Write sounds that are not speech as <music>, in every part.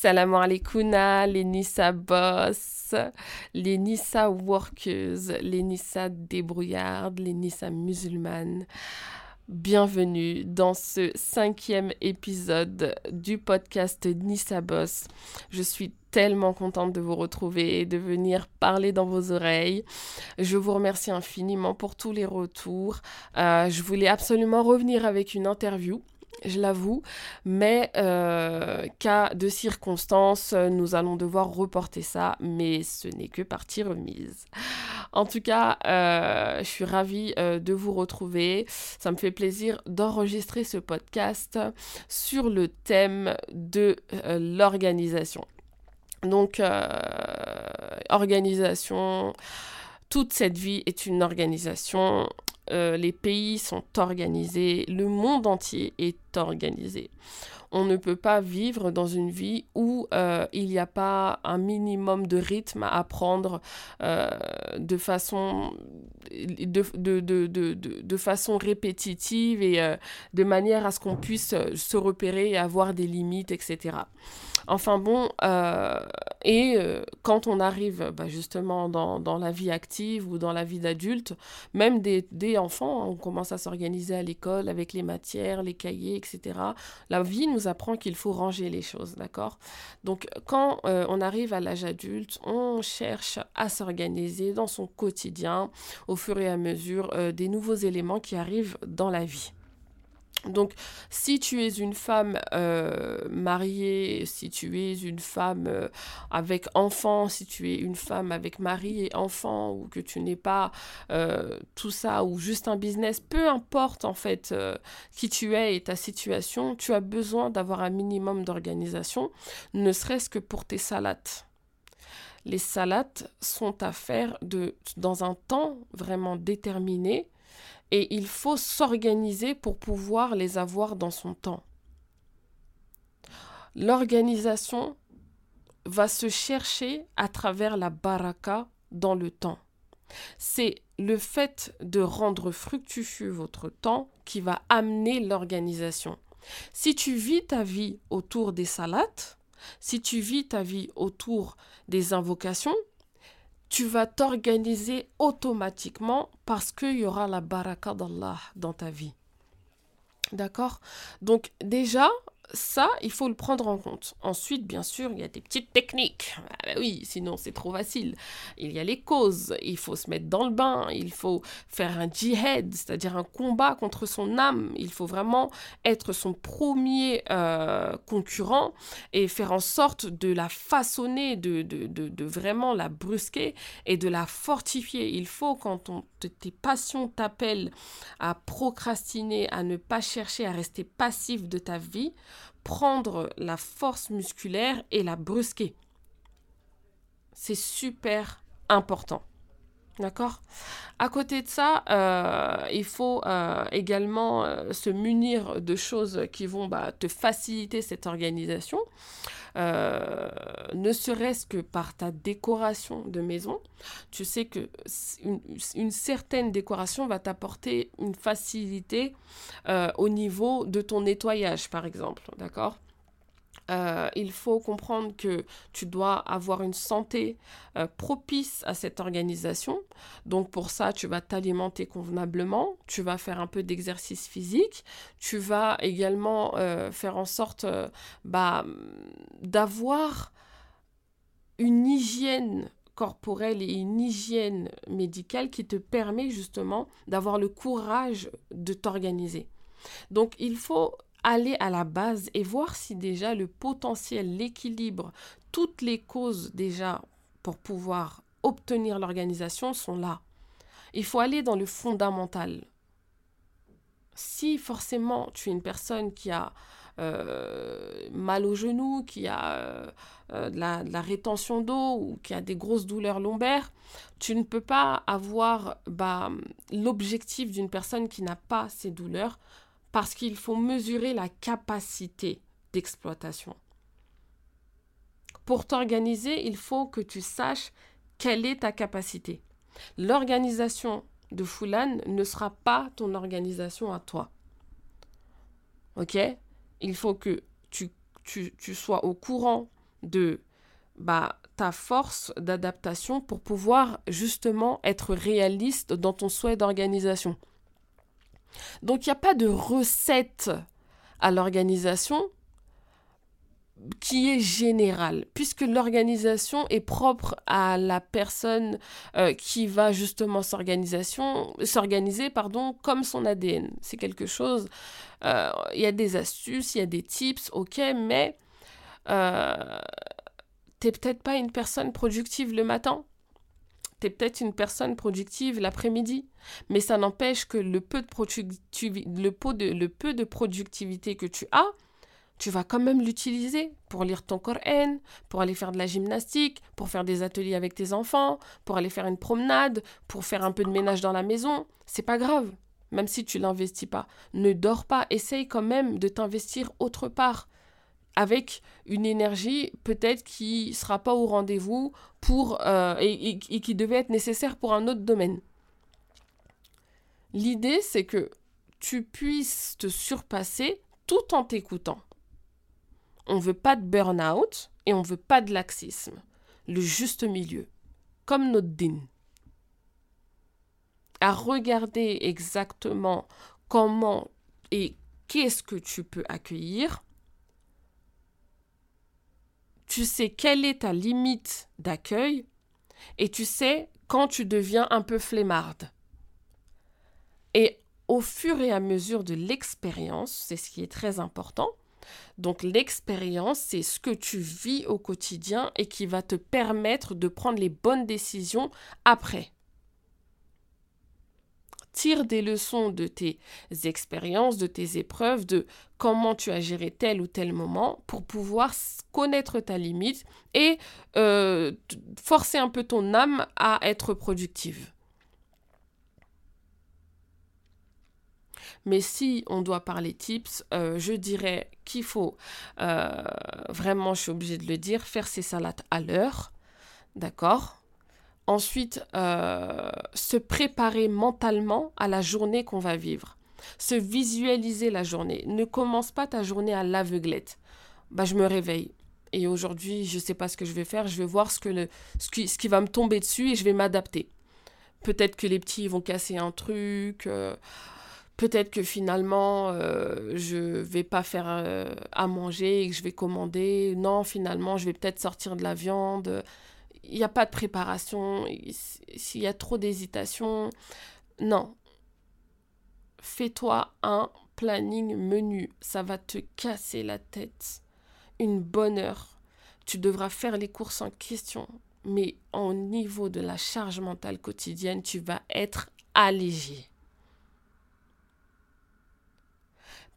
Salam alaikum, les Nissa boss, les Nissa workeuses, les Nissa débrouillardes, les Nissa musulmanes. Bienvenue dans ce cinquième épisode du podcast Nissa Boss. Je suis tellement contente de vous retrouver et de venir parler dans vos oreilles. Je vous remercie infiniment pour tous les retours. Euh, je voulais absolument revenir avec une interview je l'avoue, mais euh, cas de circonstances, nous allons devoir reporter ça, mais ce n'est que partie remise. En tout cas, euh, je suis ravie euh, de vous retrouver. Ça me fait plaisir d'enregistrer ce podcast sur le thème de l'organisation. Donc, organisation, toute cette vie est une organisation euh, les pays sont organisés, le monde entier est organisé. On ne peut pas vivre dans une vie où euh, il n'y a pas un minimum de rythme à apprendre euh, de, façon, de, façon répétitive et de manière à ce qu'on puisse se repérer et avoir des limites, etc. Enfin bon, et euh, quand on arrive bah, justement dans, la vie active ou dans la vie d'adulte, même des, enfants, hein, on commence à s'organiser à l'école avec les matières, les cahiers, etc. La vie nous apprend qu'il faut ranger les choses, d'accord? Donc quand euh, on arrive à l'âge adulte, on cherche à s'organiser dans son quotidien au fur et à mesure des nouveaux éléments qui arrivent dans la vie. Donc, si tu es une femme euh, mariée, si tu es une femme euh, avec enfant, si tu es une femme avec mari et enfant, ou que tu n'es pas euh, tout ça, ou juste un business, peu importe en fait qui tu es et ta situation, tu as besoin d'avoir un minimum d'organisation, ne serait-ce que pour tes salades. Les salades sont à faire de, dans un temps vraiment déterminé et il faut s'organiser pour pouvoir les avoir dans son temps. L'organisation va se chercher à travers la baraka dans le temps. C'est le fait de rendre fructueux votre temps qui va amener l'organisation. Si tu vis ta vie autour des salades, si tu vis ta vie autour des invocations, tu vas t'organiser automatiquement parce qu'il y aura la baraka d'Allah dans ta vie. D'accord? Donc déjà, ça, il faut le prendre en compte. Ensuite, bien sûr, il y a des petites techniques. Ah bah oui, sinon c'est trop facile. Il y a les causes. Il faut se mettre dans le bain. Il faut faire un jihad, c'est-à-dire un combat contre son âme. Il faut vraiment être son premier euh, concurrent et faire en sorte de la façonner, de, vraiment la brusquer et de la fortifier. Il faut, quand tes passions t'appellent à procrastiner, à ne pas chercher à rester passif de ta vie, prendre la force musculaire et la brusquer. C'est super important. D'accord? À côté de ça, euh, il faut euh, également euh, se munir de choses qui vont bah, te faciliter cette organisation. Euh, ne serait-ce que par ta décoration de maison. Tu sais que une, certaine décoration va t'apporter une facilité euh, au niveau de ton nettoyage, par exemple. D'accord? Euh, il faut comprendre que tu dois avoir une santé euh, propice à cette organisation. Donc pour ça, tu vas t'alimenter convenablement, tu vas faire un peu d'exercice physique, tu vas également euh, faire en sorte bah, d'avoir une hygiène corporelle et une hygiène médicale qui te permet justement d'avoir le courage de t'organiser. Donc il faut aller à la base et voir si déjà le potentiel, l'équilibre, toutes les causes déjà pour pouvoir obtenir l'organisation sont là. Il faut aller dans le fondamental. Si forcément tu es une personne qui a euh, mal au genou, qui a euh, euh, de, la, rétention d'eau ou qui a des grosses douleurs lombaires, tu ne peux pas avoir bah, l'objectif d'une personne qui n'a pas ces douleurs parce qu'il faut mesurer la capacité d'exploitation. Pour t'organiser, il faut que tu saches quelle est ta capacité. L'organisation de Fulan ne sera pas ton organisation à toi. Ok? Il faut que tu, sois au courant de bah, ta force d'adaptation pour pouvoir justement être réaliste dans ton souhait d'organisation. Donc il n'y a pas de recette à l'organisation qui est générale, puisque l'organisation est propre à la personne euh, qui va justement s'organiser comme son ADN. C'est quelque chose, euh, il y a des astuces, il y a des tips, ok, mais euh, t'es peut-être pas une personne productive le matin. T'es peut-être une personne productive l'après-midi. Mais ça n'empêche que le peu, de le, peu de productivité que tu as, tu vas quand même l'utiliser pour lire ton Coran, pour aller faire de la gymnastique, pour faire des ateliers avec tes enfants, pour aller faire une promenade, pour faire un peu de ménage dans la maison. C'est pas grave, même si tu l'investis pas. Ne dors pas, essaye quand même de t'investir autre part avec une énergie peut-être qui sera pas au rendez-vous pour euh, et, qui devait être nécessaire pour un autre domaine. L'idée, c'est que tu puisses te surpasser tout en t'écoutant. On veut pas de burn-out et on veut pas de laxisme. Le juste milieu, comme notre din. À regarder exactement comment et qu'est-ce que tu peux accueillir tu sais quelle est ta limite d'accueil et tu sais quand tu deviens un peu flemmarde. Et au fur et à mesure de l'expérience, c'est ce qui est très important. Donc l'expérience, c'est ce que tu vis au quotidien et qui va te permettre de prendre les bonnes décisions après tire des leçons de tes expériences, de tes épreuves, de comment tu as géré tel ou tel moment pour pouvoir connaître ta limite et euh, forcer un peu ton âme à être productive. Mais si on doit parler tips, euh, je dirais qu'il faut, euh, vraiment, je suis obligée de le dire, faire ses salades à l'heure. D'accord? Ensuite, euh, se préparer mentalement à la journée qu'on va vivre. Se visualiser la journée. Ne commence pas ta journée à l'aveuglette. Bah, je me réveille. Et aujourd'hui, je ne sais pas ce que je vais faire. Je vais voir ce, que le, ce, qui, ce qui va me tomber dessus et je vais m'adapter. Peut-être que les petits vont casser un truc. Euh, peut-être que finalement, euh, je vais pas faire à manger et que je vais commander. Non, finalement, je vais peut-être sortir de la viande il n'y a pas de préparation, s'il y a trop d'hésitation, non. Fais-toi un planning menu, ça va te casser la tête. Une bonne heure. Tu devras faire les courses en question, mais au niveau de la charge mentale quotidienne, tu vas être allégé.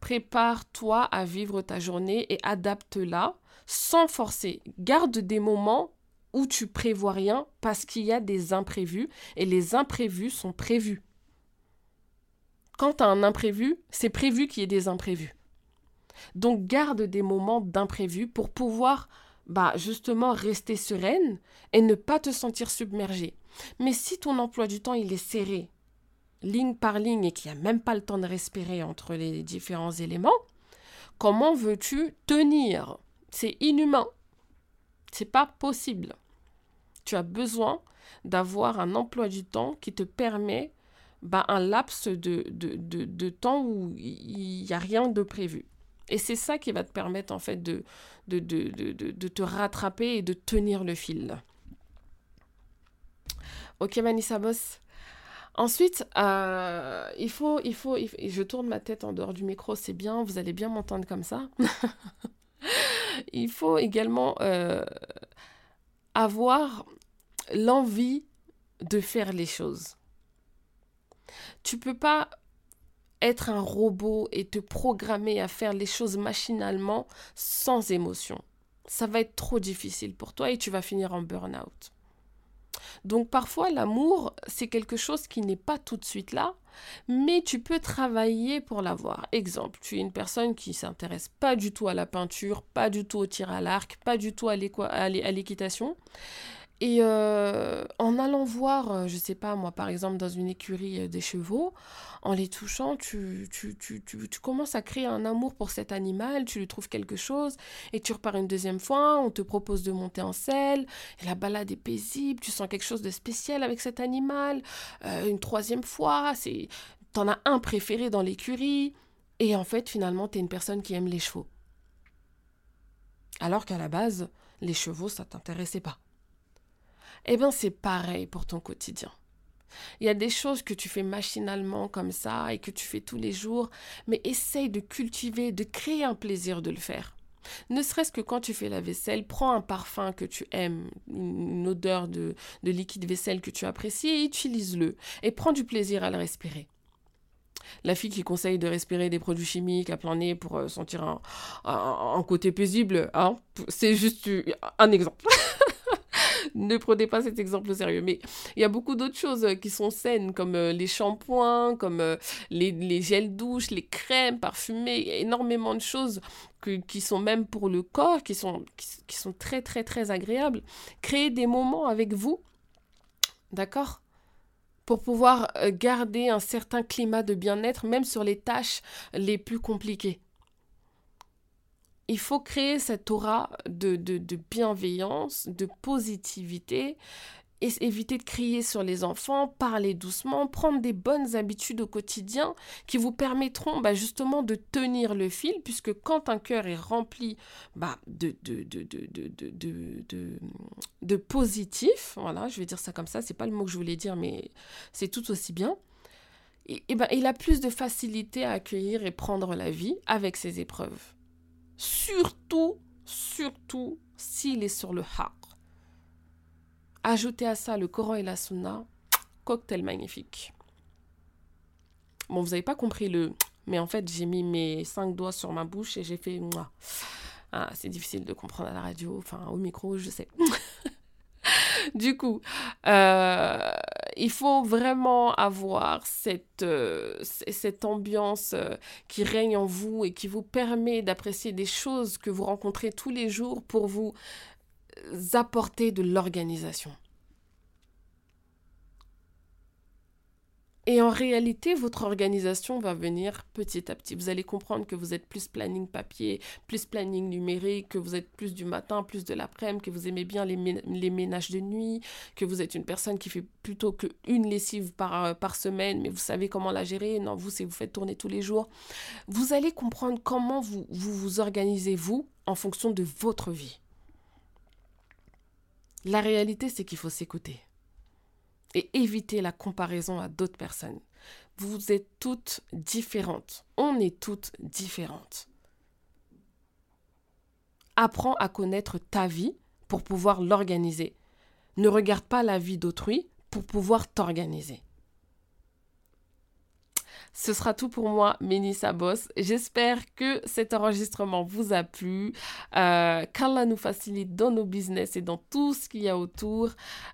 Prépare-toi à vivre ta journée et adapte-la sans forcer. Garde des moments où tu prévois rien parce qu'il y a des imprévus et les imprévus sont prévus. Quand tu as un imprévu, c'est prévu qu'il y ait des imprévus. Donc garde des moments d'imprévus pour pouvoir bah, justement rester sereine et ne pas te sentir submergée. Mais si ton emploi du temps est serré, ligne par ligne et qu'il n'y a même pas le temps de respirer entre les différents éléments, comment veux-tu tenir? C'est inhumain. C'est pas possible. Tu as besoin d'avoir un emploi du temps qui te permet bah, un laps de, de, temps où il n'y a rien de prévu. Et c'est ça qui va te permettre en fait de, de, de, te rattraper et de tenir le fil. Ok Manissa Boss Ensuite, euh, il, faut, il faut, je tourne ma tête en dehors du micro, c'est bien, vous allez bien m'entendre comme ça. <laughs> il faut également euh, avoir l'envie de faire les choses. Tu peux pas être un robot et te programmer à faire les choses machinalement sans émotion. Ça va être trop difficile pour toi et tu vas finir en burn-out. Donc parfois l'amour, c'est quelque chose qui n'est pas tout de suite là, mais tu peux travailler pour l'avoir. Exemple, tu es une personne qui s'intéresse pas du tout à la peinture, pas du tout au tir à l'arc, pas du tout à l'équitation Et euh, en allant voir, euh, je sais pas moi, par exemple dans une écurie euh, des chevaux, en les touchant, tu, tu, tu, tu, commences à créer un amour pour cet animal, tu lui trouves quelque chose, et tu repars une deuxième fois, on te propose de monter en selle, la balade est paisible, tu sens quelque chose de spécial avec cet animal, une troisième fois, c'est t'en as un préféré dans l'écurie, et en fait finalement tu es une personne qui aime les chevaux. Alors qu'à la base, les chevaux, ça t'intéressait pas. Eh bien, c'est pareil pour ton quotidien. Il y a des choses que tu fais machinalement comme ça et que tu fais tous les jours, mais essaye de cultiver, de créer un plaisir de le faire. Ne serait-ce que quand tu fais la vaisselle, prends un parfum que tu aimes, une odeur de, liquide vaisselle que tu apprécies et utilise-le. Et prends du plaisir à le respirer. La fille qui conseille de respirer des produits chimiques à plein nez pour euh, sentir un, un côté paisible, hein, c'est juste un exemple. <laughs> <laughs> ne prenez pas cet exemple au sérieux. Mais il y a beaucoup d'autres choses qui sont saines, comme euh, les shampoings, comme euh, les, gels douches, les crèmes parfumées. Il y a énormément de choses qui sont même pour le corps, qui sont, qui, sont très, très, très agréables. Créez des moments avec vous, d'accord pour pouvoir euh, garder un certain climat de bien-être, même sur les tâches les plus compliquées il faut créer cette aura de, de, bienveillance, de positivité, éviter de crier sur les enfants, parler doucement, prendre des bonnes habitudes au quotidien qui vous permettront bah, justement de tenir le fil, puisque quand un cœur est rempli bah, de, de, de, de, positif, voilà, je vais dire ça comme ça, c'est pas le mot que je voulais dire, mais c'est tout aussi bien. Et ben, il a plus de facilité à accueillir et prendre la vie avec ses épreuves. Surtout, surtout s'il est sur le haq. Ajoutez à ça le Coran et la Sunna, cocktail magnifique. Bon, vous n'avez pas compris le... Mais en fait, j'ai mis mes cinq doigts sur ma bouche et j'ai fait... Ah, c'est difficile de comprendre à la radio, enfin au micro, je sais. <laughs> du coup, euh, il faut vraiment avoir cette, euh, ambiance euh, qui règne en vous et qui vous permet d'apprécier des choses que vous rencontrez tous les jours pour vous apporter de l'organisation. Et en réalité, votre organisation va venir petit à petit. Vous allez comprendre que vous êtes plus planning papier, plus planning numérique, que vous êtes plus du matin, plus de l'après-midi, que vous aimez bien les, ménages de nuit, que vous êtes une personne qui fait plutôt qu'une lessive par, euh, par semaine, mais vous savez comment la gérer. Non, vous, c'est vous faites tourner tous les jours. Vous allez comprendre comment vous, vous organisez, vous, en fonction de votre vie. La réalité, c'est qu'il faut s'écouter et éviter la comparaison à d'autres personnes. Vous êtes toutes différentes. On est toutes différentes. Apprends à connaître ta vie pour pouvoir l'organiser. Ne regarde pas la vie d'autrui pour pouvoir t'organiser. Ce sera tout pour moi, Mélissa Boss. J'espère que cet enregistrement vous a plu, euh, qu'Allah nous facilite dans nos business et dans tout ce qu'il y a autour.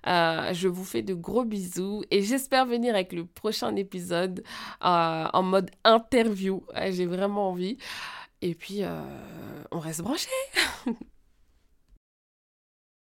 Euh, je vous fais de gros bisous et j'espère venir avec le prochain épisode euh, en mode interview. J'ai vraiment envie. Et puis, on reste branchés. <laughs>